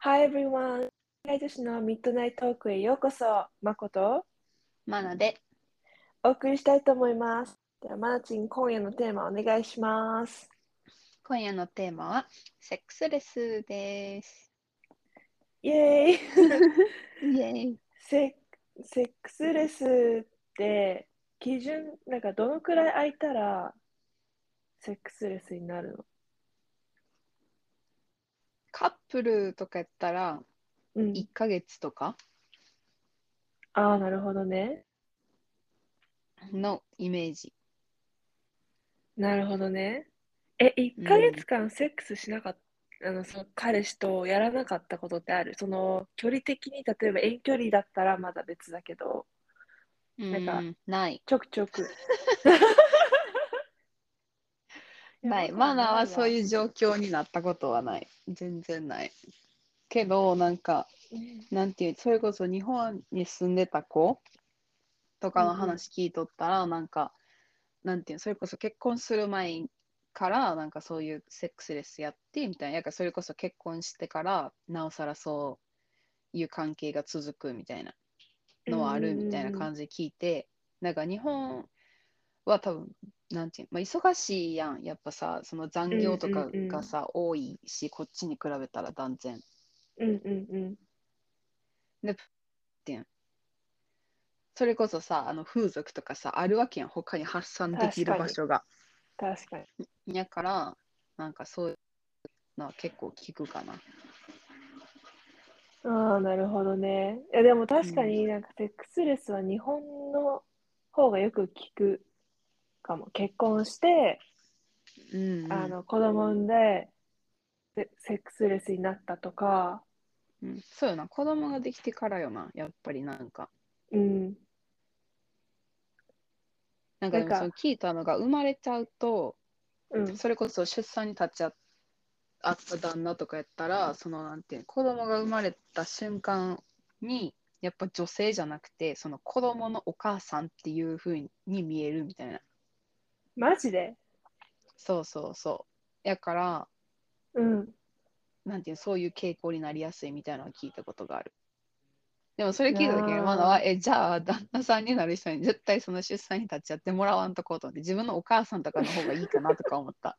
Hi everyone! 女子のミッドナイトトークへようこそ。まことマナでお送りしたいと思います。では、まなちん、今夜のテーマお願いします。今夜のテーマはセックスレスです。イェーイ イエーイセセックスレスって基準、なんかどのくらい空いたらセックスレスになるの？カップルとかやったらうん。1ヶ月とか？ああ、なるほどね。のイメージ。なるほどね。え、1ヶ月間セックスしなかった、あの、その彼氏とやらなかったことってある？その距離的に、例えば遠距離だったらまだ別だけど、なんかうんない。ちょくちょく。ない。マナはそういうう状況になったことはない。全然ない。けど、なんか、なんていう、それこそ日本に住んでた子とかの話聞いとったら、なんか、なんていう、それこそ結婚する前から、なんかそういうセックスレスやってみたいな、それこそ結婚してから、なおさらそういう関係が続くみたいなのはあるみたいな感じで聞いて、なんか日本は多分、なんていう、まあ、忙しいやん、やっぱさ、その残業とかがさ、多いし、こっちに比べたら断然。うんうんうん。それこそさ、あの風俗とかさ、あるわけやん、他に発散できる場所が。確かに。やから、なんかそういうのは結構聞くかな。ああ、なるほどね。いや、でも確かになんかセックスレスは日本の方がよく聞くかも。結婚して、うん、うんあの子供産んでセセックスレスになったとか、うんそうよな、子供ができてからよな、やっぱりなんか。うん、なんかでもその聞いたのが生まれちゃうと、うん、それこそ出産に立ち会あった旦那とかやったら、そのなんていうの子供が生まれた瞬間に、やっぱ女性じゃなくて、その子供のお母さんっていう風に見えるみたいな。マジで？そうそうそう。やから、うん。なんていうのそういう傾向になりやすいみたいなのを聞いたことがある。でもそれ聞いた時にマナは、え、じゃあ旦那さんになる人に絶対その出産に立ち会ってもらわんとこうと思って、自分のお母さんとかの方がいいかなとか思った。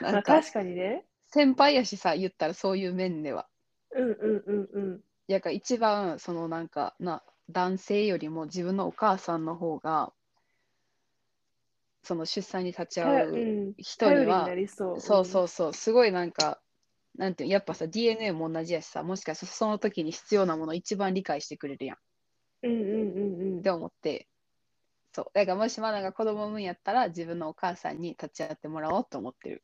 ま あなんか確かにね。先輩やしさ、言ったらそういう面では。うんうんうんうん。やから一番そのなんかな男性よりも自分のお母さんの方がその出産に立ち会うん人ににはそう。そうそうすごいなんかなんていうやっぱさ DNA も同じやしさもしかしたらその時に必要なものを一番理解してくれるやんっうん。うんうんうんうんて。思ってそうだからもしマナが子供産むんやったら自分のお母さんに立ち会ってもらおうと思ってる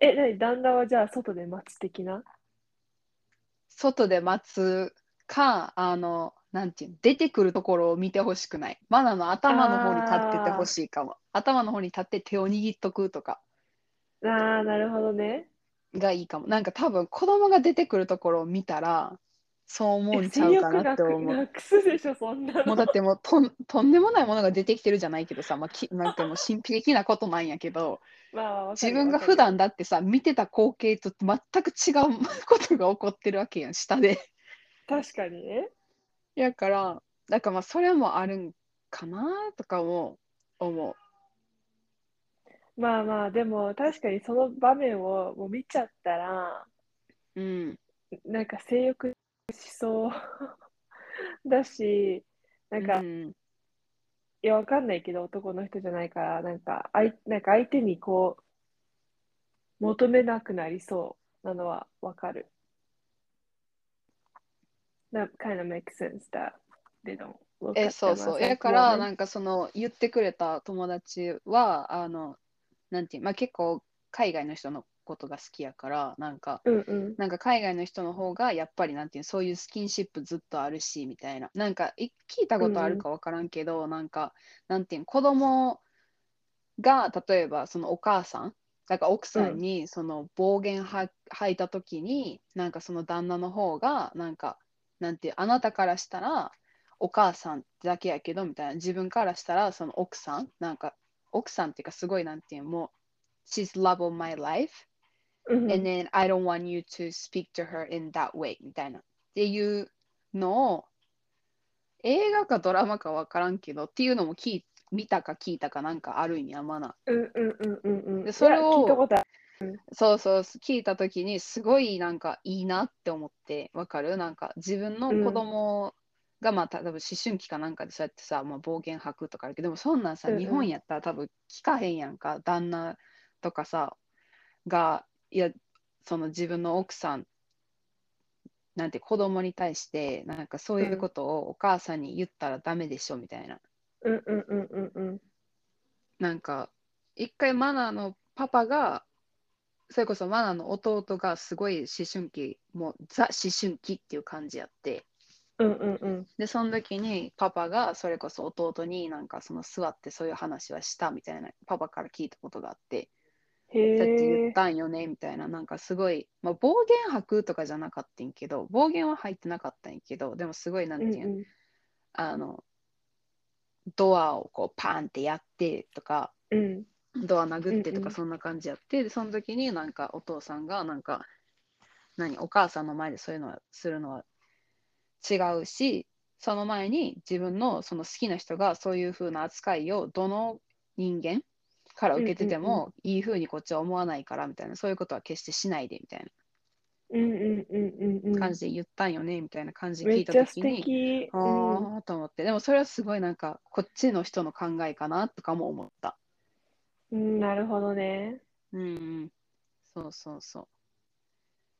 え、なに旦那はじゃあ外で待つ的な？外で待つかあのなんていうの出てくるところを見てほしくない。マナの頭の方に立っててほしいかも。頭の方に立って手を握っとくとか。ああ、なるほどね。がいいかも。なんか多分子供が出てくるところを見たらそう思うんえちゃうかなって思う。くすでしょ、そんなの。もうだってもうとんとんでもないものが出てきてるじゃないけどさ、まあ、きなんかもう神秘的なことなんやけど。まあ自分が普段だってさ見てた光景と全く違うことが起こってるわけやん下で。確かにね。やからだからまあそれもあるんかなとかも思まあまあ、でも確かにその場面をもう見ちゃったら、う。うんなんか性欲しそうだし、なんか、いうんや、わかんないけど、男の人じゃないから、なんか、あい、なんか相手にこう、求めなくなりそうなのはわかる。That kind of makes sense that they don't えそうそう like から.なんかその言ってくれた友達はあのなんていうまあ結構海外の人のことが好きやからなんかうんうん。なんか海外の人の方がやっぱりなんていうそういうスキンシップずっとあるしみたいななんかい聞いたことあるか分からんけど、なんかなんていうの子供が例えばそのお母さんだから奥さんにその暴言は吐いた時に、なんかその旦那の方がなんかなんてあなたからしたらお母さんだけやけどみたいな自分からしたらその奥さんなんか奥さんっていうかすごいなんていうもう She's love of my life うん and then I don't want you to speak to her in that way みたいなっていうのを映画かドラマかわからんけどっていうのも聞い見たか聞いたかなんかあるんやまなうんうんうんうんうん。でそれを聞いたことある。そうそう聞いた時にすごいなんかいいなって思ってわかる？なんか自分の子供がまあ多分思春期かなんかでそうやってさ、まあ、暴言吐くとかあるけどでもそんなんさ、うんうん。日本やったら多分聞かへんやんか。旦那とかさがいやその自分の奥さんなんて子供に対してなんかそういうことをお母さんに言ったらダメでしょみたいな、うんうんうんうんうん。なんか一回マナーのパパがそれこそマナーの弟がすごい思春期もうザ思春期っていう感じやって。うんうんうん。でその時にパパがそれこそ弟になんかその座ってそういう話はしたみたいなパパから聞いたことがあって。へだって言っえ。たんよねみたいな。なんかすごい、まあ、暴言吐くとかじゃなかったんやけど暴言は入ってなかったんやけどでもすごいなんていうの、うんうん。あのドアをこうパンってやってとかうんドア殴ってとうんうん。かそんな感じやって、でその時になんかお父さんがなんか何お母さんの前でそういうのはするのは違うしその前に自分のその好きな人がそういう風な扱いをどの人間から受けててうんもいい風にこっちは思わないからみたいなそういうことは決してしないでみたいうんうんうんうんうん。な感じで言ったんよねみたいな感じで聞いた時に敵。あうん。あと思って。でもそれはすごいなんかこっちの人の考えかなとかも思ったうん、なるほどね。うんうんそうそうそう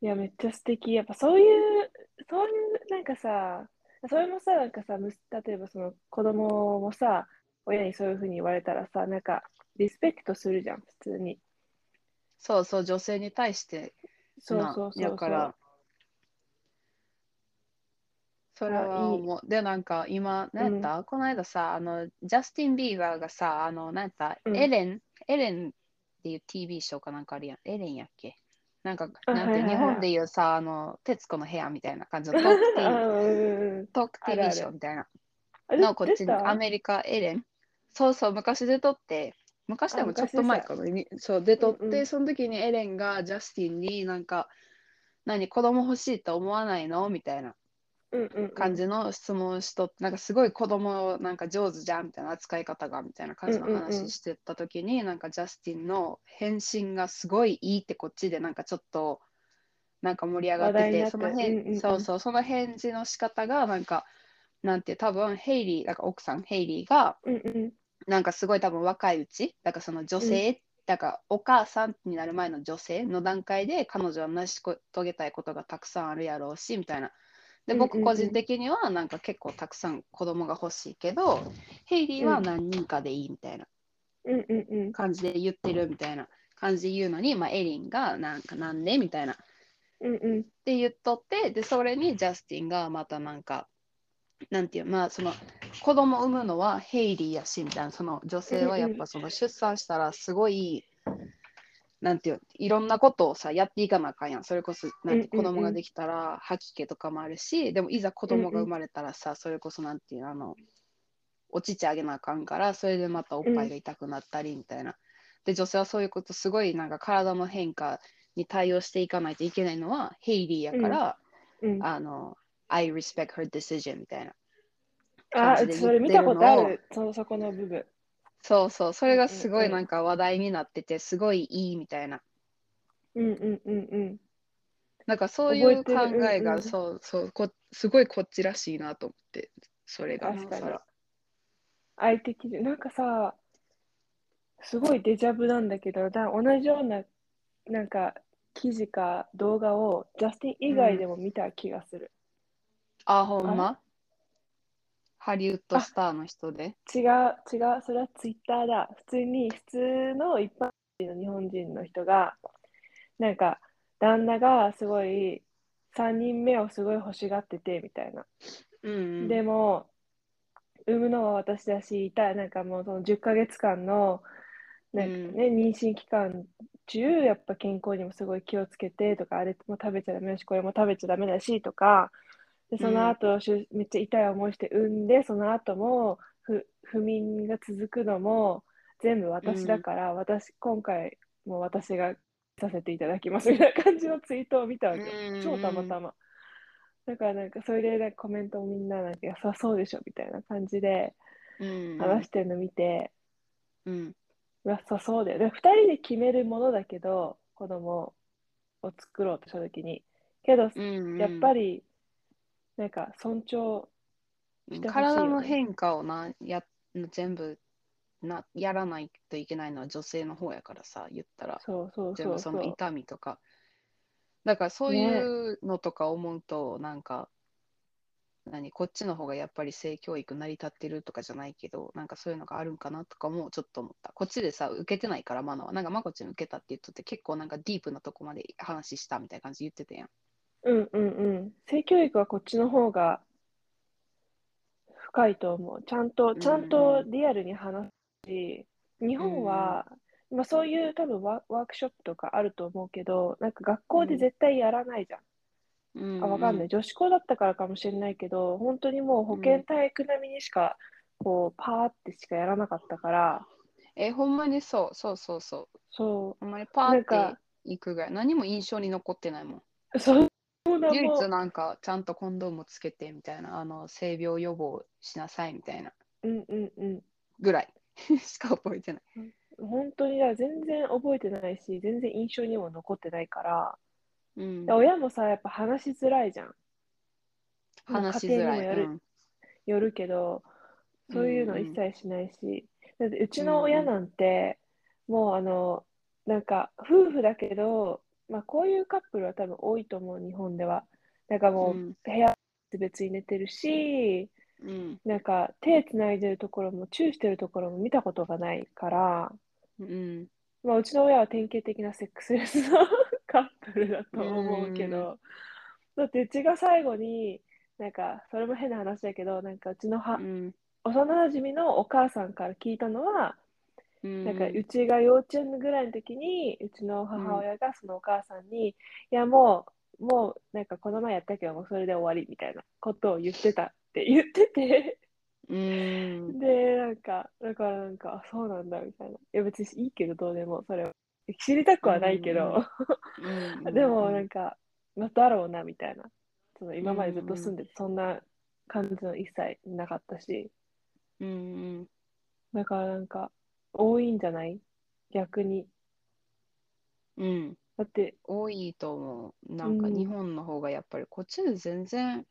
いや、めっちゃ素敵。やっぱそういう、そういう、なんかさ、それもさ、なんかさ、む例えばその子供もさ、親にそういうふうに言われたらさ、なんか、リスペクトするじゃん、普通に。そうそう、女性に対してなそうそうそうそう。やから、それあいいは思う。で、なんか今、なんやった、この間さ、あの、ジャスティン・ビーバーがさ、あの、なんやった、うんエレン、エレンっていう TV ショーかなんかあるやん。エレンやっけ？なんか、なんて、日本でいうさ、あの、徹子の部屋みたいな感じのトークティー トーク TV るショーみたいな。あのこっちにアメリカエレン？そうそう昔出とって。昔でもちょっと前かなにそう出とって、うんうん。その時にエレンがジャスティンになんか何子供欲しいと思わないの？みたいな感じの質問しとって、なんかすごい子供なんか上手じゃんみたいな扱い方がみたいな感じのうんうんうん。話してた時に、なんかジャスティンの返信がすごいいいってこっちでなんかちょっとなんか盛り上がってててその返、うんうんうん。そうそうその返事の仕方がなんかなんて多分ヘイリーだから奥さんヘイリーがうんうん。なんかすごい多分若いうちだからその女性、だからお母さんになる前の女性の段階で彼女は成し遂げたいことがたくさんあるやろうしみたいな。で僕個人的にはなんか結構たくさん子供が欲しいけど、ヘイリーは何人かでいいみたいな感じで言ってるみたいな感じで言うのに、まあ、エリンがなんかなんでみたいな。っうんうん。て言っとってでそれにジャスティンがまたなんかなんていうまあその子供産むのはヘイリーやしみたいな。その女性はやっぱその出産したらすごいなんていういろんなことをさやっていかなあかんやん。それこそなんてうんうんうん。子供ができたら吐き気とかもあるしでもいざ子供が生まれたらさそれこそなんていうあのお乳あげなあかんからそれでまたおっぱいが痛くなったりみたいな、で女性はそういうことすごいなんか体の変化に対応していかないといけないのはヘイリーやから、うん。あの I respect her decision みたいな。あ感じでそれ見たことある。そそこの部分そうそうそれがすごうんうんいなんか話題になっててすごいいいみたいな。うんうんうんうん。なんかそういう考覚えが、うんうんそうそうこすごいこっちらしいなと思ってそれが。確かに。相手基準なんかさすごいデジャブなんだけどだ同じようななんか記事か動画をジャスティン以外でも見た気がする、あほんま？ハリウッドスターの人で。違う違うそれはツイッターだ。普通に普通の一般人の日本人の人がなんか旦那がすごい3人目をすごい欲しがっててみたいな。うんうん。でも産むのは私だし痛い。なんかもうその10ヶ月間のなんかね、妊娠期間中やっぱ健康にもすごい気をつけてとかあれも食べちゃダメだしこれも食べちゃダメだしとかでその後、しゅめっちゃ痛い思いして産んでその後もふ不眠が続くのも全部私だから、私今回もう私がさせていただきますみたいな感じのツイートを見たわけよ。超たまたま。だからなんかそれでなんかコメントをみんななんか良さそうでしょみたいな感じで話してるの見て、うん、良さそうだよ。で、2人で決めるものだけど、子供を作ろうとしたときに。けど、うんうん、やっぱりなんか尊重してほしい、ね、体の変化をなや全部なやらないといけないのは女性の方やからさ言ったら。そうそう全部その痛みとか。だからそういうのとか思うと、ね、なんか何こっちの方がやっぱり性教育成り立ってるとかじゃないけどなんかそういうのがあるんかなとかもちょっと思った。こっちでさ受けてないからマナは。なんかまこちゃん受けたって言っとって結構なんかディープなとこまで話したみたいな感じ言ってたやんうんうんうん性教育はこっちの方が深いと思うちゃんとちゃんとリアルに話すし、日本は、まあ、そういう多分ワワークショップとかあると思うけどなんか学校で絶対やらないじゃんうん、あ、わかんない。女子校だったからかもしれないけど、本当にもう保健体育並みにしか、こう、パーってしかやらなかったから。え、ほんまにそう、そうそうそう。そう。ほんまにパーっていくぐらい。何も印象に残ってないもん。そう唯一なんか、ちゃんとコンドームつけてみたいな、あの、性病予防しなさいみたいな。うんうんうん。ぐらい しか覚えてない。本当にだ全然覚えてないし、全然印象にも残ってないから、うん、親もさ、やっぱ話しづらいじゃん。話しづらい。よるうん、よるけど、そういうの一切しないし、だってうちの親なんて、もうあの、なんか夫婦だけど、まあこういうカップルは多分多いと思う、日本では。なんかもう部屋別に寝てるし、うん、なんか手つないでるところもチューしてるところも見たことがないから、うん、まあうちの親は典型的なセックスレスのカップルだと思うけど、だってうちが最後に、なんか、それも変な話だけど、なんかうちのは、うん、幼なじみのお母さんから聞いたのは、うん、なんかうちが幼稚園ぐらいの時に、うちの母親がそのお母さんに、うん、いやもう、もうなんかこの前やったけど、もうそれで終わりみたいなことを言ってたって言ってて。うん、で、なんか、だからなんか、あ、そうなんだ。みたいな。いや別にいいけど、どうでも、それは。知りたくはないけど、でもなんか、まだろうなみたいな。その今までずっと住んでて、そんな感じの一切なかったし。うんうん、だからなんか、多いんじゃない？逆に。うん。だって、多いと思う。なんか日本の方がやっぱり、こっちで全然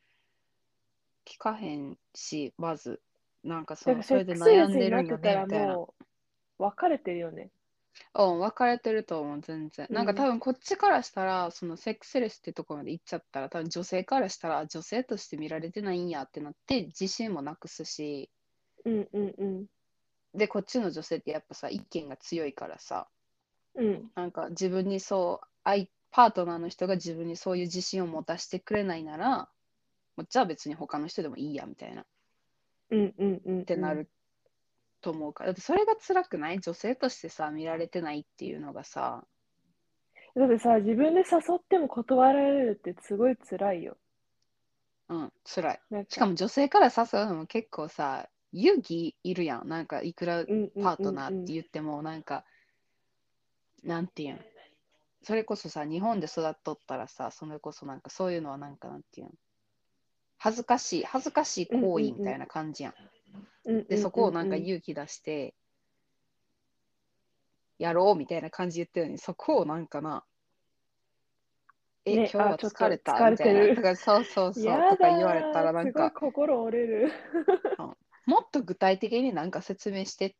聞かへんし、まず。なんかそそれで悩んでるんよねみたいな。別れてるよね。うん、分かれてると思う、全然。なんか多分こっちからしたら、そのセックスレスってとこまで行っちゃったら、多分女性からしたら、女性として見られてないんやってなって、自信もなくすし、うんうんうん。で、こっちの女性ってやっぱさ、意見が強いからさ、うん。なんか自分にそう、愛パートナーの人が自分にそういう自信を持たせてくれないなら、もうじゃあ別に他の人でもいいやみたいな。うんうんうん、うん、ってなると思うから。だってそれが辛くない？女性としてさ見られてないっていうのがさ。だってさ自分で誘っても断られるってすごい辛いよ。うん辛い。しかも女性から誘うのも結構さ勇気いるやん。なんかいくらパートナーって言ってもなんか、なんていうん？それこそさ日本で育っとったらさそれこそなんかそういうのはなんかなんていうん？恥ずかしい恥ずかしい行為みたいな感じやん,、で、そこをなんか勇気出して、やろうみたいな感じ言ってるのに、そこをなんかな、え、ね、今日は疲れた？みたいな。とかそうそうそう。とか言われたらなんか、心折れるもっと具体的になんか説明してっ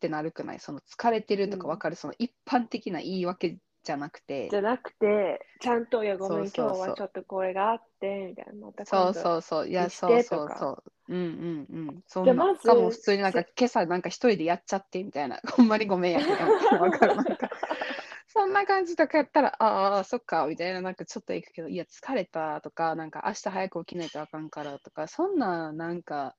てなるくない？その疲れてるとか分かる、うん、その一般的な言い訳じゃなくて。じゃなくてちゃんと「いやごめん今日はちょっとこれがあって」みたいなまたそうそうそう。いやそうそうそう。うんうんうん。そんなまかも普通になんか今朝なんか一人でやっちゃってみたいな。ほんまにごめんやけど分かる？なんか。そんな感じとかやったらああそっかみたいななんかちょっと行くけどいや疲れたとかなんか明日早く起きないとあかんからとかそんななんか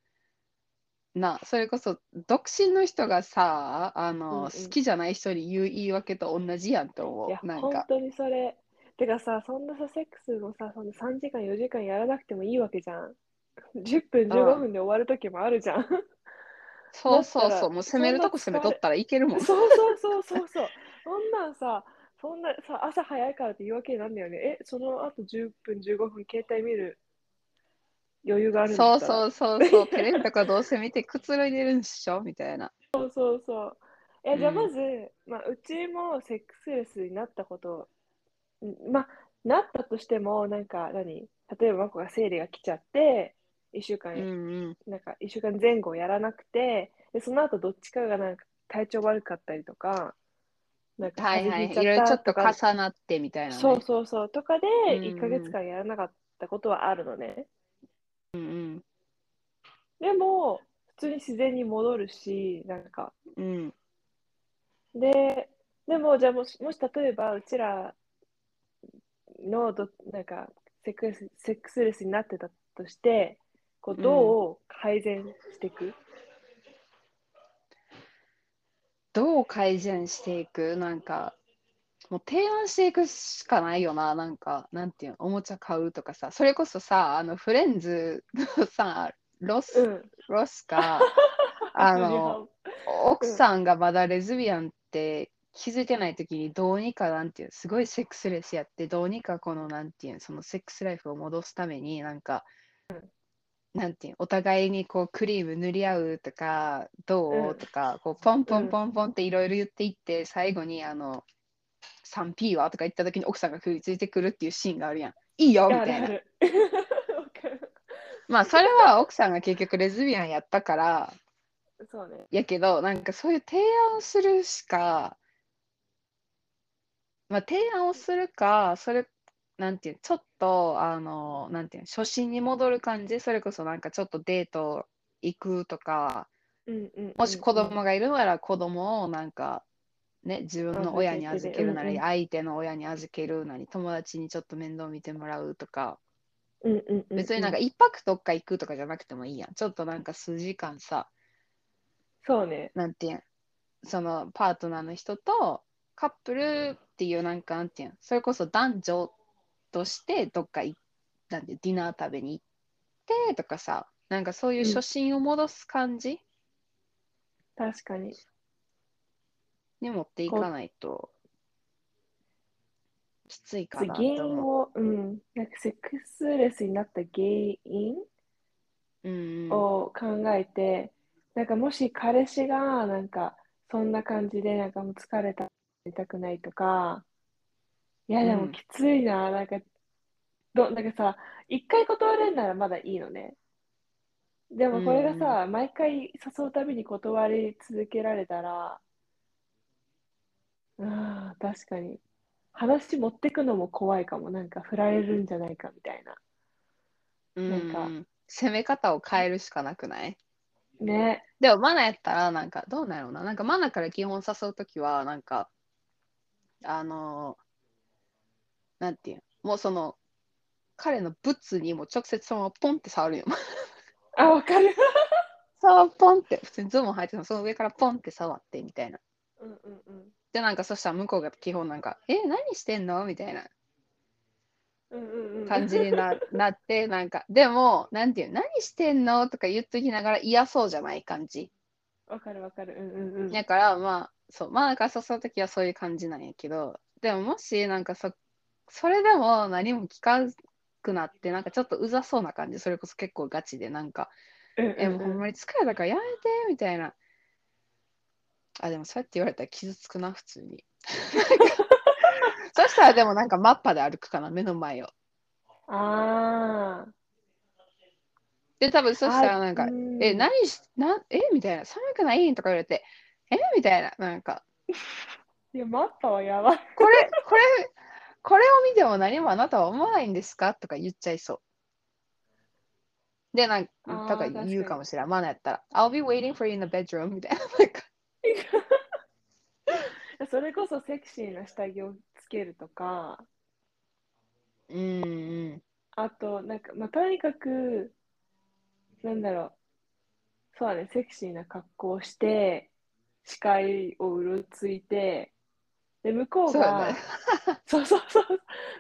なそれこそ独身の人がさあの、うんうん、好きじゃない人に言う言い訳と同じやんと思う。なんか本当にそれ。てかさ、そんなさ、セックスのさ、その3時間、4時間やらなくてもいいわけじゃん。10分、15分で終わる時もあるじゃん。そうそうそう、もう攻めるとこ攻めとったらいけるもん。そうそうそうそうそう。そんなんさ、そんなさ、朝早いからって言い訳なんだよね。え、その後10分、15分、携帯見る余裕があるんだそうそうそうそう、テレビとかどうせ見てくつろいでるんでしょ？みたいな。そうそうそう。え、じゃあうんまず、まあ、うちもセックスレスになったこと、んまあ、なったとしても、なんか何、例えば、まこが生理が来ちゃって、1週間、うんうん。なんか1週間前後やらなくて、で、その後どっちかがなんか体調悪かったりとか、なんかはいろいろちょっと重なってみたいな、ね。そうそうそう、とかでうん1ヶ月間やらなかったことはあるのね。うんうん。でも、普通に自然に戻るし、なんか、うん。で、でも、じゃあもし、もし例えば、うちらのど、なんかセックス、セックスレスになってたとして、こうどう改善していく、どう改善していく？なんか、もう提案していくしかないよな。なんか、なんていうの、おもちゃ買うとかさ。それこそさ、あの、フレンズのさ、ロス、うん。ロスか、あの、奥さんがまだレズビアンって気づいてない時にどうにかなんていうすごいセックスレスやってどうにかこのなんていうそのセックスライフを戻すためになんか、なんていうお互いにこうクリーム塗り合うとかどう、うんとかこうポンポンポンポンっていろいろ言っていって最後にあの 3P はとか言った時に奥さんが食いついてくるっていうシーンがあるやん。いいよみあたいな。まあそれは奥さんが結局レズビアンやったから。そうね。やけど、なんかそういう提案をするしか、まあ、提案をするか、それ、なんていう、ちょっと、あの、なんていう、初心に戻る感じ、それこそなんかちょっとデート行くとか、うんうんうんうん。もし子供がいるなら子供をなんか、ね、自分の親に預けるなり、相手の親に預けるなり、友達にちょっと面倒見てもらうとか、うんうんうんうん。別になんか一泊どっか行くとかじゃなくてもいいやん。ちょっとなんか数時間さ、そうね。なんていうん、そのパートナーの人とカップルっていうなんかなんていうん、それこそ男女としてどっか行なんてディナー食べに行ってとかさ、なんかそういう初心を戻す感じ？確かに。に持っていかないときついかな原因を、うん、なんかセックスレスになった原因う。うんうん。を考えて、なんかもし彼氏がなんかそんな感じでなんかもう疲れた、やりたくないとか、いやでうんもきついな、なんか、ど、なんかさ、一回断れるならまだいいのね。でもこれがさ、毎回誘うたびに断り続けられたら、ああ、確かに。話持ってくのも怖いかも。なんか振られるんじゃないかみたいな。うんなんかうん攻め方を変えるしかなくない？ね。でもマナやったらなんかどうなんやろうな。なんかマナから基本誘うときはなんかあのなんていうの？もうその彼のブツにも直接そのままポンって触るよ。あ、わかる。そうポンって普通にズボン履いてたその上からポンって触ってみたいな。うんうんうん。でなんかそしたら向こうが基本なんか「え何してんの?」みたいな。感じにな なってなんかでもなんていうの何してんの？とか言っときながら嫌そうじゃない感じ。わかるわかる。うんうんうん。だからまあそうまあなんか誘う時はそういう感じなんやけどでももしなんかそそれでも何も聞かなくなってなんかちょっとうざそうな感じそれこそ結構ガチでなんかえもうほんまに疲れたからやめてみたいなあでもそうやって言われたら傷つくな普通に そしたらでもなんかマッパで歩くかな目の前をあで多分そしたらなんかえ何しなえみたいな寒くない？とか言われてえみたいななんかあ。いや、マッパはやばい。これ、これ、これを見ても何もあなたは思わないんですか？とか言っちゃいそう。で、なんか、とか言うかもしれない。マナやったら、I'll be waiting for you in the bedroom みたいな。なんか それこそセクシーな下着をつけるとか、うんうん。あと、なんか、まあ、とにかく、なんだろう、そうだね、セクシーな格好をして、視界をうろついて、で、向こうがそうだね、そうそうそう、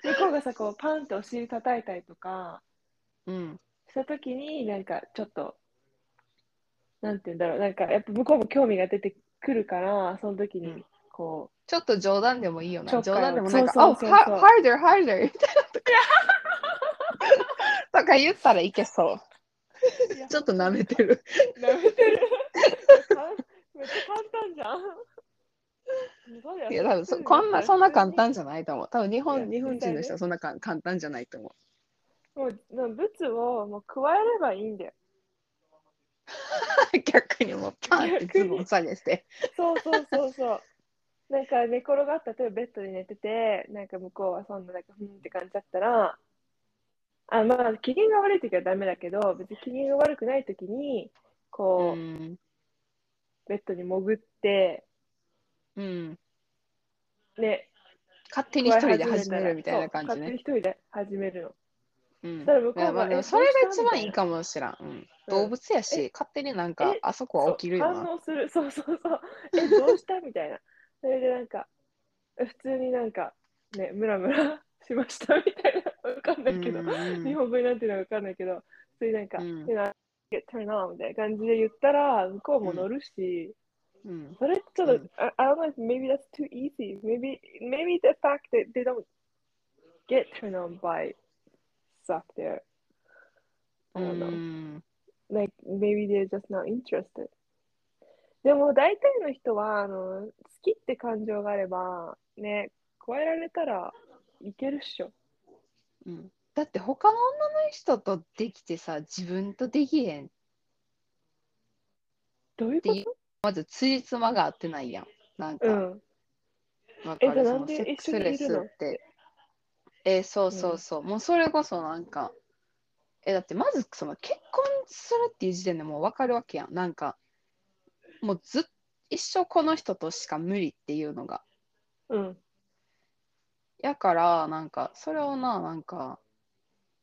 向こうがさ、こう、パンってお尻叩いたりとかうん。したときに、なんか、ちょっと、なんて言うんだろう、なんか、やっぱ向こうも興味が出てくるから、その時にうん、こう、ちょっと冗談でもいいよな。冗談でもなんか、そう oh, そうそうそう harder, harder みたいなとか。とか言ったらいけそう。ちょっと舐めてる。舐めてる。めっちゃ簡単じゃん。いや、多分そこんな、そんな簡単じゃないと思う。多分日本日本人の人はそんなか簡単じゃないと思う。もう、な物をもう加えればいいんだよ。逆にもうパンってズボン下げて。そうそうそうそう。なんか寝転がった、例えばベッドで寝てて、なんか向こうはそんななんかふんって感じだったら、あまあ、機嫌が悪い時はダメだけど、別に機嫌が悪くない時に、こう、うん。ベッドに潜って、うん。ね、勝手に一人で始めるみたいな感じそう勝手にね。一人で始めるの。うん。ら向こうがそれが一番いいかもしらん。うん。動物やしえ、勝手になんかえ、あそこは起きるよな。反応する。そうそうそう。え、どうした？みたいな。それでなんか、え普通になんか、ね、ムラムラしましたみたいな。わかんないけど。うんうん日本語になってるのかわかんないけど、普通になんか、うん get turn on みたいな感じで言ったら、向こうも乗るし、うん。それちょっと、うん I, I don't know if maybe that's too easy. Maybe, maybe the fact that they don't get turned on by suck there. う I don't know. ん。like maybe they're just not interested. でも大体の人はあの好きって感情があればね加えられたらいけるっしょ。うんだって他の女の人とできてさ、自分とできへん。どういうこっていうまず、つじつまが合ってないやん。なんか、とうん。わかえじゃあなんでのセ緒にレスいるの？って。えーそうそうそう。もうそれこそなんか、え、だってまずその結婚するっていう時点でもうわかるわけやん。なんか、もうずっ一生この人としか無理っていうのが。うん。やから、なんか、それをな、なんか、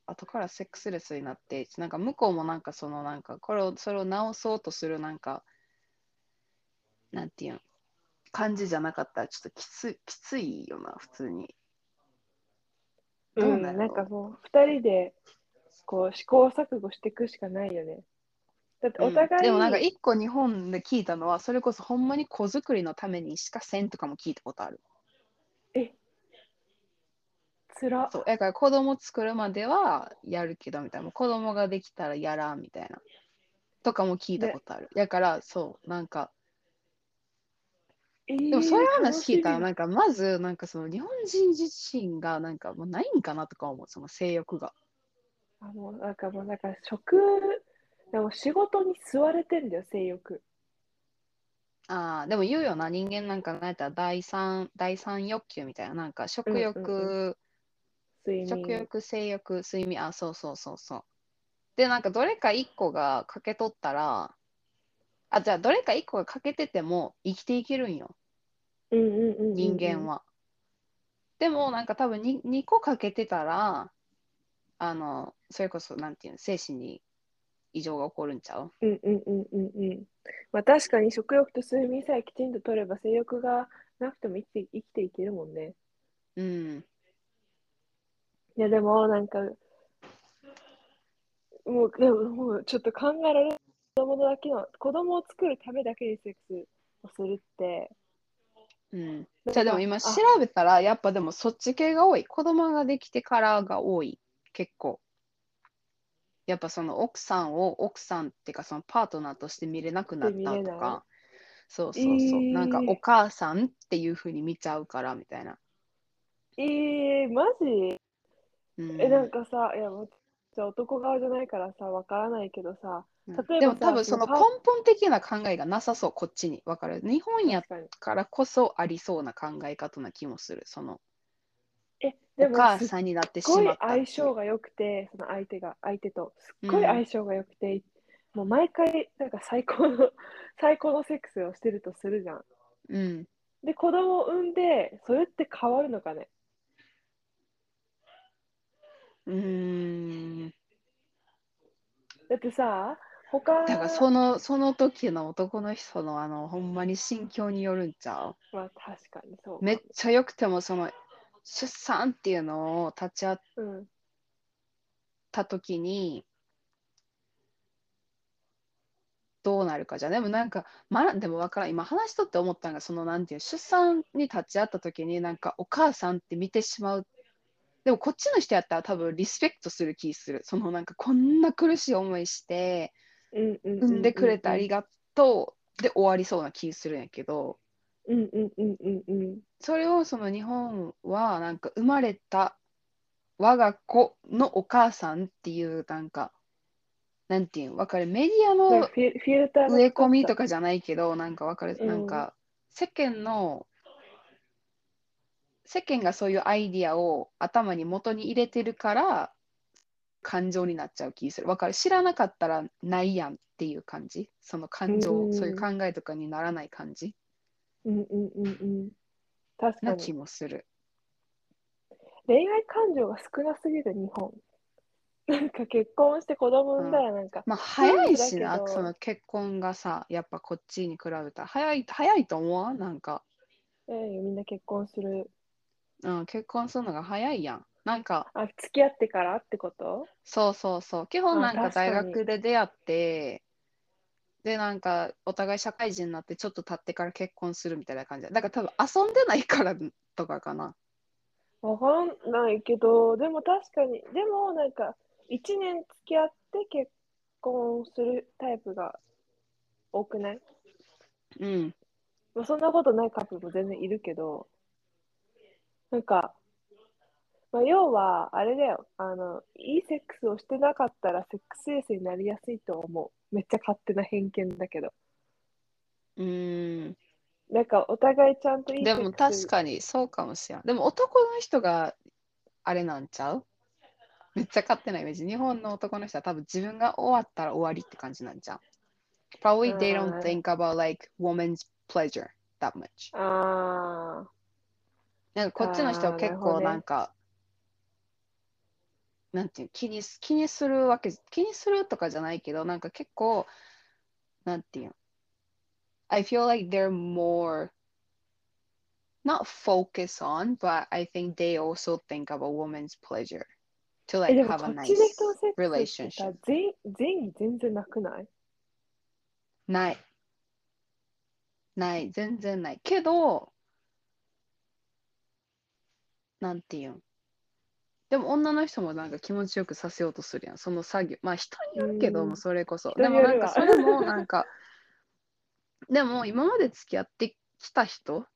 後からセックスレスになって、なんか向こうもなんかそのなんか、これを、それを直そうとするなんか、なんていうん、感じじゃなかったらちょっときつきついよな、普通に。うん、なんかもう二人でこう試行錯誤していくしかないよね。だってお互い、うんでもなんか一個日本で聞いたのは、それこそほんまに子作りのためにしかせんとかも聞いたことある。え？つらそう。だから子供作るまではやるけどみたいな。子供ができたらやらんみたいな。とかも聞いたことある。だからそう、なんか、えでもそういう話聞いたら、なんかまず、なんかその日本人自身がなんかもうないんかなとか思う、その性欲が。みあもうなんかもうなんか食でも仕事に吸われてんだよ性欲。ああ、でも言うよな、人間なんかなんやったら第三、第三欲求みたいな、なんか食欲、うんう睡眠。食欲、性欲、睡眠、あ、そうそうそうそう。で、なんかどれか一個が欠けとったら、あ、じゃあどれか一個が欠けてても生きていけるんよ、人間は。でもなんか多分に2個欠けてたら、あの、それこそ、なんていうの、精神に異常が起こるんちゃう？うんうんうんうんうん。まあ確かに食欲と睡眠さえきちんと取れば性欲がなくても生きて生きていけるもんね。うん。いやでもなんかもうでももうちょっと考えられない子供だけの子供を作るためだけにセックスをするって。うん。じゃあでも今あ調べたら、やっぱでもそっち系が多い。子供ができてからが多い。結構。やっぱその奥さんを奥さんっていうかそのパートナーとして見れなくなったとか。そうそうそう。えーなんかお母さんっていう風に見ちゃうからみたいな。えー、マジ？うん、え、なんかさ、いや、もうじゃあ男側じゃないからさ、わからないけどさ、でも多分その根本的な考えがなさそう、こっちに。わかる。日本や確からこそありそうな考え方な気もする。そのえ、おでもすっ母さんになってしごいまった相性が良くて、その相手が、相手と、すっごいうん相性が良くて、もう毎回、なんか最高の、最高のセックスをしてるとするじゃん。うん。で、子供を産んで、それって変わるのかね？うーん。だってさ、他、だからそのその時の男の人のあのほんまに心境によるんちゃまあ確かにそうめっちゃよくてもその出産っていうのを立ち会っうん。た時にどうなるかじゃでもなんか、ま、でも分からん。今話しとって思ったのがそのなんていう出産に立ち会った時になんかお母さんって見てしまう。でもこっちの人やったら多分リスペクトする気する。そのなんかこんな苦しい思いして産んでくれてありがとう。で終わりそうな気するんやけど。うんうんうんうんうん。それをその日本はなんか生まれた我が子のお母さんっていうなんかなんていうわかる？メディアの植え込みとかじゃないけどなんかわかる、うん、なんか世間の世間がそういうアイディアを頭に元に入れてるから感情になっちゃう気する。わかる？知らなかったらないやんっていう感じ？その感情、うん、そういう考えとかにならない感じ？うんうんうんうん確かに。な気もする。恋愛感情が少なすぎる日本。なんか結婚して子供産んだらなんか、まあ早いしな、その結婚がさ、やっぱこっちに比べたら早い早いと思わ？なんか。ええみんな結婚する。うん、結婚するのが早いやん。なんか。あ、付き合ってからってこと？そうそうそう。基本なんか大学で出会って、で、なんかお互い社会人になってちょっと経ってから結婚するみたいな感じだ。だから多分遊んでないからとかかな。わかんないけど、でも確かに、でもなんか、1年付き合って結婚するタイプが多くない？うん。まあ、そんなことないカップルも全然いるけど、なんか、まあ、要は、あれだよ、あの、いいセックスをしてなかったらセックスレスになりやすいと思う。めっちゃ勝手な偏見だけど。うーん。なんか、お互いちゃんといいセックスでも確かにそうかもしれん。でも男の人があれなんちゃう？めっちゃ勝手なイメージ。日本の男の人は多分自分が終わったら終わりって感じなんじゃん。Probably they don't think about like woman's pleasure that much. あなんかこっちの人は結構なんか、なんていう気に気にするわけ気にするとかじゃないけどなんか結構なんていう I feel like they're more not focus on but I think they also think about woman's pleasure to like have a nice relationship 全全全然なくないないない全然ないけどなんていうんでも女の人もなんか気持ちよくさせようとするやん、その作業。まあ人によるけども、それこそ。でもなんかそれもなんか、でも今まで付き合ってきた人、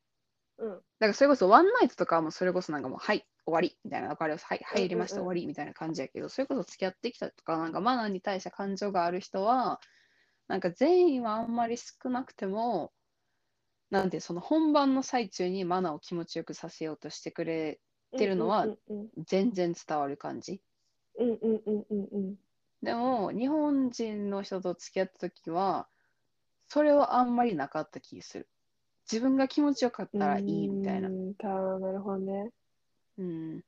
うん、だからそれこそワンナイトとかもそれこそなんかもう、はい、終わり。みたいな、わかります。はい、入りました、終わりみたいな感じやけど、それこそ付き合ってきたとか、なんかマナーに対して感情がある人は、なんか善意はあんまり少なくても、なんてその本番の最中にマナーを気持ちよくさせようとしてくれってるのは全然伝わる感じ。うんうんうんうんうん。でも日本人の人と付き合った時はそれはあんまりなかった気する。自分が気持ちよかったらいいみたいな。たなるほどね。うん。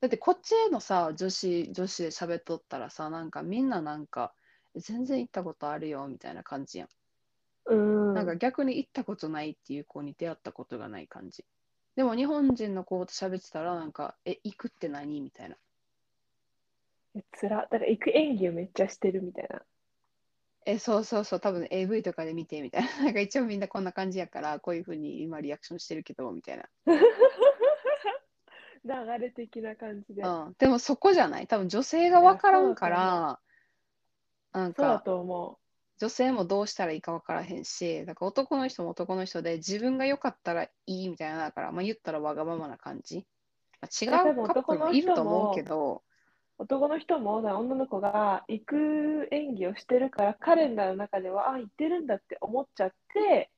だってこっちへのさ女子女子で喋っとったらさなんかみんななんか全然行ったことあるよみたいな感じやん。うん、なんか逆に行ったことないっていう子に出会ったことがない感じ。でも日本人の子と喋ってたら、なんか、え、行くって何？みたいな。えつら、だから行く演技をめっちゃしてるみたいな。え、そうそうそう、多分 AV とかで見てみたいな。なんか一応みんなこんな感じやから、こういうふうに今リアクションしてるけど、みたいな。流れ的な感じで。うん、でもそこじゃない？多分女性が分からんから、なんか、そうだと思う。女性もどうしたらいいか分からへんし、だから男の人も男の人で自分が良かったらいいみたいなだから、まあ、言ったらわがままな感じ。まあ、違うカップルもいると思うけど。男の人も女の子が行く演技をしてるからカレンダーの中ではあ行ってるんだって思っちゃって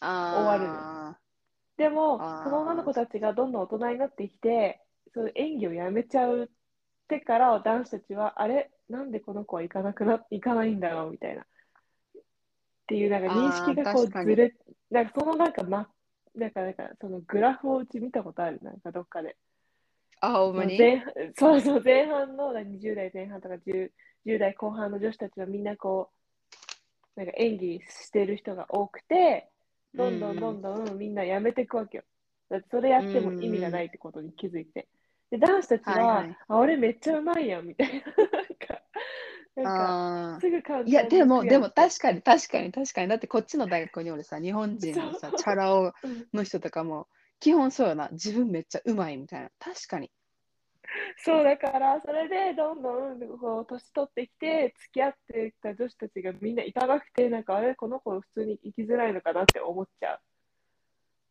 終わるでもその女の子たちがどんどん大人になってきてその演技をやめちゃうってから男子たちはあれ？なんでこの子は行かなくな行かないんだろうみたいな。っていうなんか認識がこうずれ、なんかそのなんか、ま、なんかなんかそのグラフをうち見たことある、なんかどっかで。あ、ほんまに前そうそう、前半の20代前半とか 10, 10代後半の女子たちはみんなこう、なんか演技してる人が多くて、どんどんどんどんみんなやめていくわけよ。だってそれやっても意味がないってことに気づいて。で、男子たちは、はいはい、あ、俺めっちゃうまいやんみたいな。なんか、すぐ簡単いや、でも、でも確確かに確かに確かに。だってこっちの大学におるさ、日本人のさ、チャラ男うんの人とかも、基本そうよな。自分めっちゃうまいみたいな。確かに。そうだから、それでどんどんこう年取ってきて、付き合ってきた女子たちがみんな行かなくて、なんかあれ、この子普通に生きづらいのかなって思っちゃう。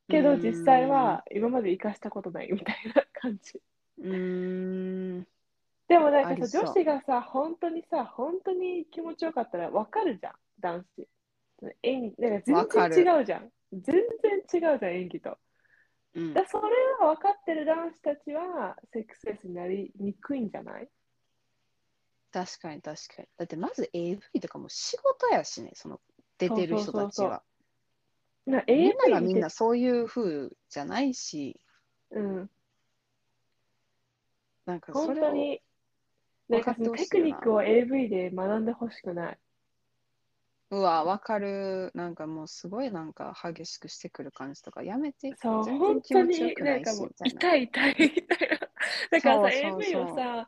けど実際は今まで生かしたことないみたいな感じ。うーん。でもなんかさ、女子がさ、本当にさ、本当に気持ちよかったら分かるじゃん、男子。演なんわか全然違うじゃん。全然違うじゃん、演技と。うんだそれが分かってる男子たちは、セックスレスになりにくいんじゃない？確かに確かに。だってまず AV とかも仕事やしね、その出てる人たちは。なみん AV ながみんなそういう風じゃないし、うん、なんかそ本れを当に、なんかそのテクニックを AV で学んでほしくない。うわ、わかる。なんかもうすごいなんか激しくしてくる感じとかやめて。そう、本当にくなんかもう。痛い痛いみたいな。だからさ、AV をさ、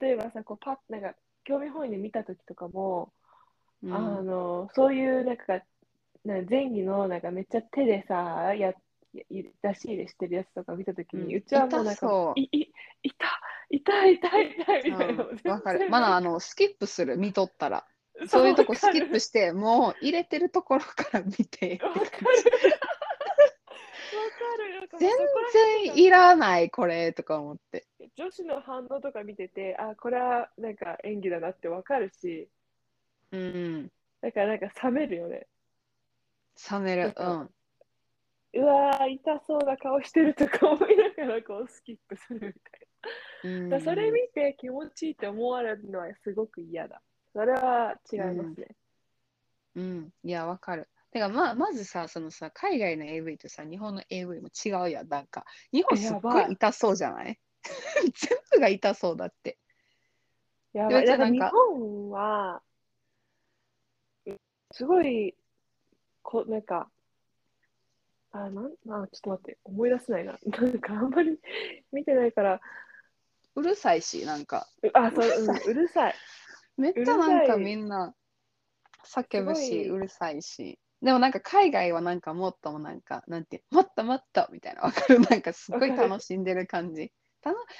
例えばさ、こうパッなんか興味本位で見たときとかも、うんあのそういうなんかな前儀のなんかめっちゃ手でさやや出し入れしてるやつとか見たときに、ううんちはもうなんかいい痛痛い痛い痛いみたいな。うんわかる。まだあのスキップする、見とったら。そういうとこスキップしして、もう入れてるところから見て。わかる。全然いらない、これとか思って。女子の反応とか見てて、あ、これはなんか演技だなってわかるし、うん。だからなんか冷めるよね。冷める。うなんん。うわー、痛そうな顔してるとか思いながらこうスキップするみた。だそれ見て気持ちいいって思われるのはすごく嫌だ。それは違いますね。うん。いや、わかる。てか、まあ、まずさ、そのさ、海外の AV とさ、日本の AV も違うやん。なんか、日本すっごいい痛そうじゃない？全部が痛そうだって。やばい。なんか本は、すごい、こなんか、あ、なん、あ、ちょっと待って、思い出せないな。なんかあんまり見てないから、うるさいし、なんか、うあ、そう、うん、うるさい。めっちゃなんかみんな叫ぶし、うるさいし。でもなんか海外はなんかもっともなんか、なんて、もっともっとみたいな、わかる？なんかすごい楽しんでる感じ。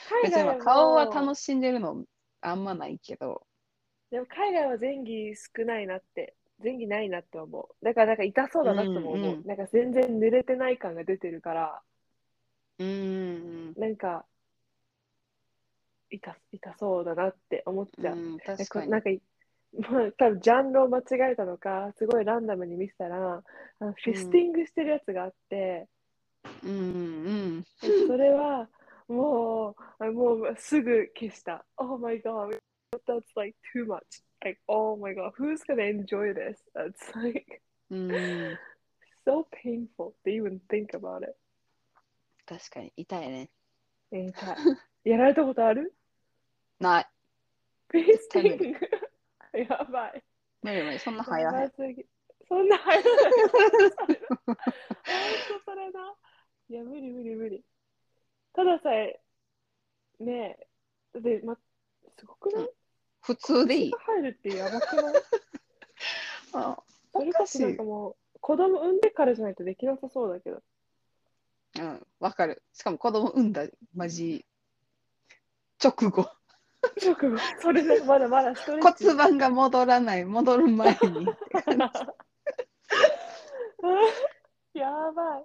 海別に顔はも楽しんでるのあんまないけど。でも海外は前儀少ないなって、前儀ないなって思う。だからなんか痛そうだなとも思う。うんうんなんか全然濡れてない感が出てるから、うーん。なんか痛痛そうだなって思っちゃう。うん、で確かに。こなんか、まあ、多分ジャンルを間違えたのか、すごいランダムに見せたら、あのフィスティングしてるやつがあって、うんうん。それはもう、あもうすぐ消した。Oh my god, that's like too much. Like, oh my god, who's gonna enjoy this? That's like うん、so painful to even think about it. 確かに痛いね。えー痛い やられたことある？ない。フィスティングやばい。無理無理、そんな入らへん。やばすぎそんな入らない。ほんとそれな。いや、無理無理無理。たださえ、ねえ、で、ま、すごくない？普通でいい入るってやばくない？あそれこそなんかもう、子供産んでからじゃないとできなさそうだけど。うん、わかる。しかも子供産んだ、マジ、直後。直後、それでまだまだストレッチ。骨盤が戻らない、戻る前に やばい。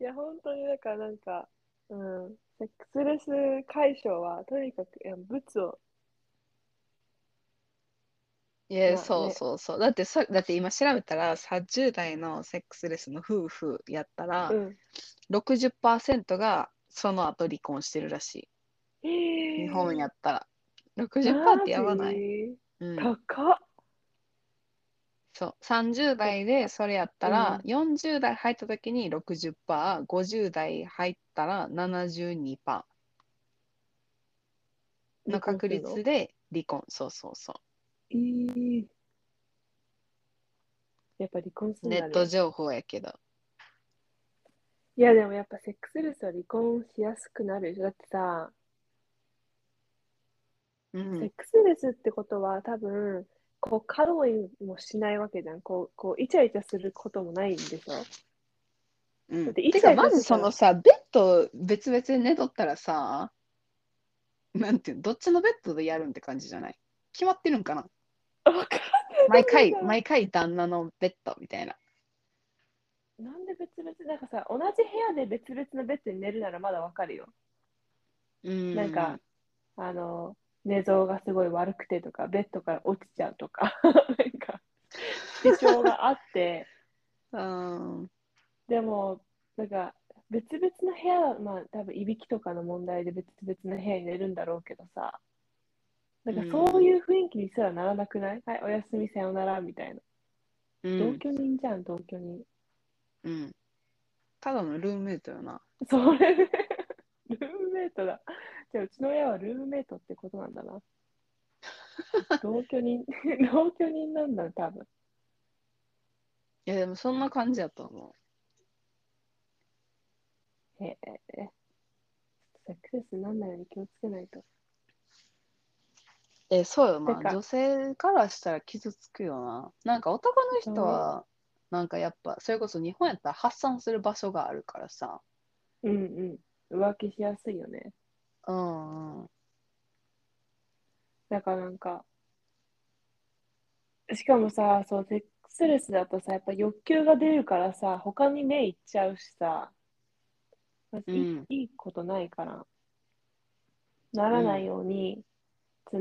いや、本当にだからなんか、うん、セックスレス解消は、とにかく、いや、物を、じ。いや、まあそうねそうそう。だってそ、だって今調べたら、30代のセックスレスの夫婦やったら、うん。60%がその後離婚してるらしい。日日本やったら。60%ってやばない。い。うん、高っ。そう。30代でそれやったら、う40代入った時に60%、50代入ったら72%の確率で離婚。そうそうそいい。やっぱ離婚すう。るネット情報やけど。いや、でもやっぱセックスレスは離婚しやすくなる。だってさ、うセッん。クスレスってことは多分、こう、カロリーもしないわけじゃん。こう、こう、イチャイチャすることもないんでしょ？うん。だってイチャイチャまずそのさ、ベッド別々で寝とったらさ、なんていうの、どっちのベッドでやるんって感じじゃない？決まってるんかな？毎回、毎回旦那のベッドみたいな。なんで別々？なんかさ、同じ部屋で別々のベッドに寝るならまだわかるよ。うん。なんか、あの、寝相がすごい悪くてとか、ベッドから落ちちゃうとか、なんか、主張があって、うん。でも、なんか、別々の部屋、まあ、多分いびきとかの問題で別々の部屋に寝るんだろうけどさ、なんかそういう雰囲気にすらならなくない、はい、おやすみさよならみたいな。同うん。居人じゃん、同居人。うん。ただのルームメイトよな。それ、ルームメイトだ。じゃあ、うちの親はルームメイトってことなんだな。同居人、同居人なんだ、多分。いや、でもそんな感じやと思へえ。セックスレスになんないように気をつけないと。う。え、そうよな。てか女性からしたら傷つくよな。なんか男の人は、なんかやっぱ、それこそ日本やったら発散する場所があるからさ。うんうん。浮気しやすいよね。うんうん。だからなんか、しかもさ、そう、セックスレスだとさ、やっぱ欲求が出るからさ、他に目いっちゃうしさ、まずいんいいことないから、ならないように、常、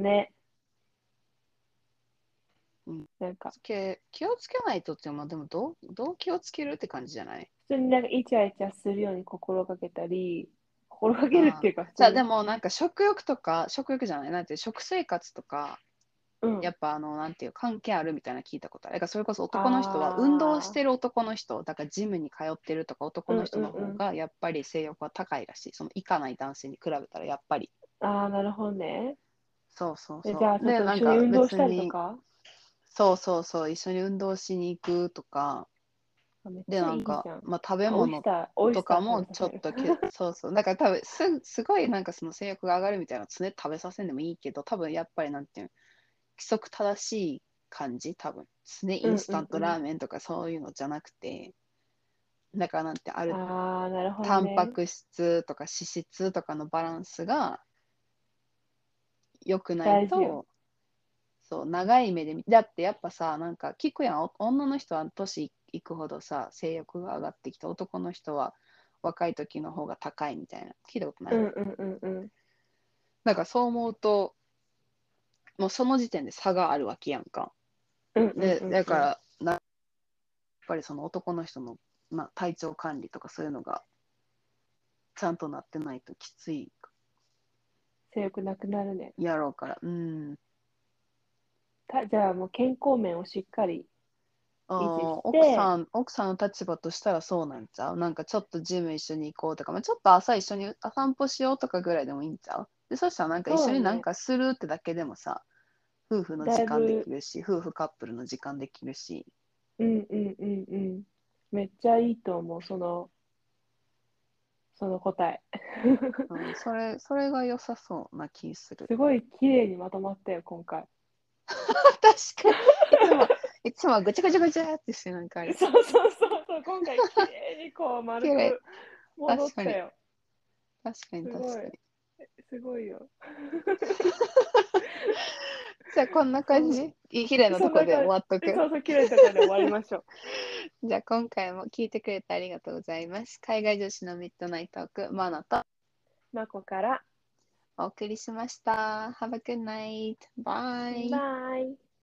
うん。なんか、け気をつけないとっていうのは、でもどう、どう気をつけるって感じじゃない？普通になんかイチャイチャするように心がけたり、心がけるっていうか、じゃあでもなんか食欲とか、食欲じゃない、なんて食生活とか、うん、やっぱあの、なんていう、関係あるみたいなの聞いたことある。だからそれこそ男の人は運動してる男の人、だからジムに通ってるとか男の人の方がやっぱり性欲は高いらしい。その行かない男性に比べたらやっぱり。ああ、なるほどね。そうそうそう。えじゃあ、ちょっで、と一緒に運動別したりとに、かそうそうそう、一緒に運動しに行くとか、で、ないんかまあ食べ物とかもちょっとけ、そうそう。だから多分す、すごいなんかその性欲が上がるみたいな常食べさせんでもいいけど、多分やっぱりなんていうの、規則正しい感じ、多分。常インスタントラーメンとかそういうのじゃなくて、だからなんてある、ああ、なるほど、タね。ンパク質とか脂質とかのバランスが良くないとそう、長い目で見、だってやっぱさ、なんか聞くやん、お女の人は年いくほどさ、性欲が上がってきて、男の人は若い時の方が高いみたいな、聞いたことない？うんうんうんうん。だからそう思うと、もうその時点で差があるわけやんか。うんうんうんで、うんだから、なやっぱりその男の人の、まあ、体調管理とかそういうのがちゃんとなってないときつい性欲なくなるね。やろうから。うん。たじゃあもう健康面をしっかり。奥さん、奥さんの立場としたらそうなんちゃう？なんかちょっとジム一緒に行こうとか、まあ、ちょっと朝一緒にあ散歩しようとかぐらいでもいいんちゃう？でそしたらなんか一緒になんかするってだけでもさ、夫婦の時間できるし、夫婦カップルの時間できるし。うんうんうんうん。めっちゃいいと思う、その、その答え。うん、それ、それが良さそうな気する。すごい綺麗にまとまったよ、今回。確かに。いつも、はぐちゃぐちゃぐちゃってしてなんかあれ。そうそうそうそう、今回綺麗にこう丸く戻ったよ。確かに確かに。すごいよ。じゃあこんな感じ？いい綺麗なとこで終わっとく。そうそう、綺麗なところで終わりましょう。じゃあ今回も聞いてくれてありがとうございます。海外女子のミッドナイトーク、マナとまこから、お送りしました。Have a good night. Bye. バイ。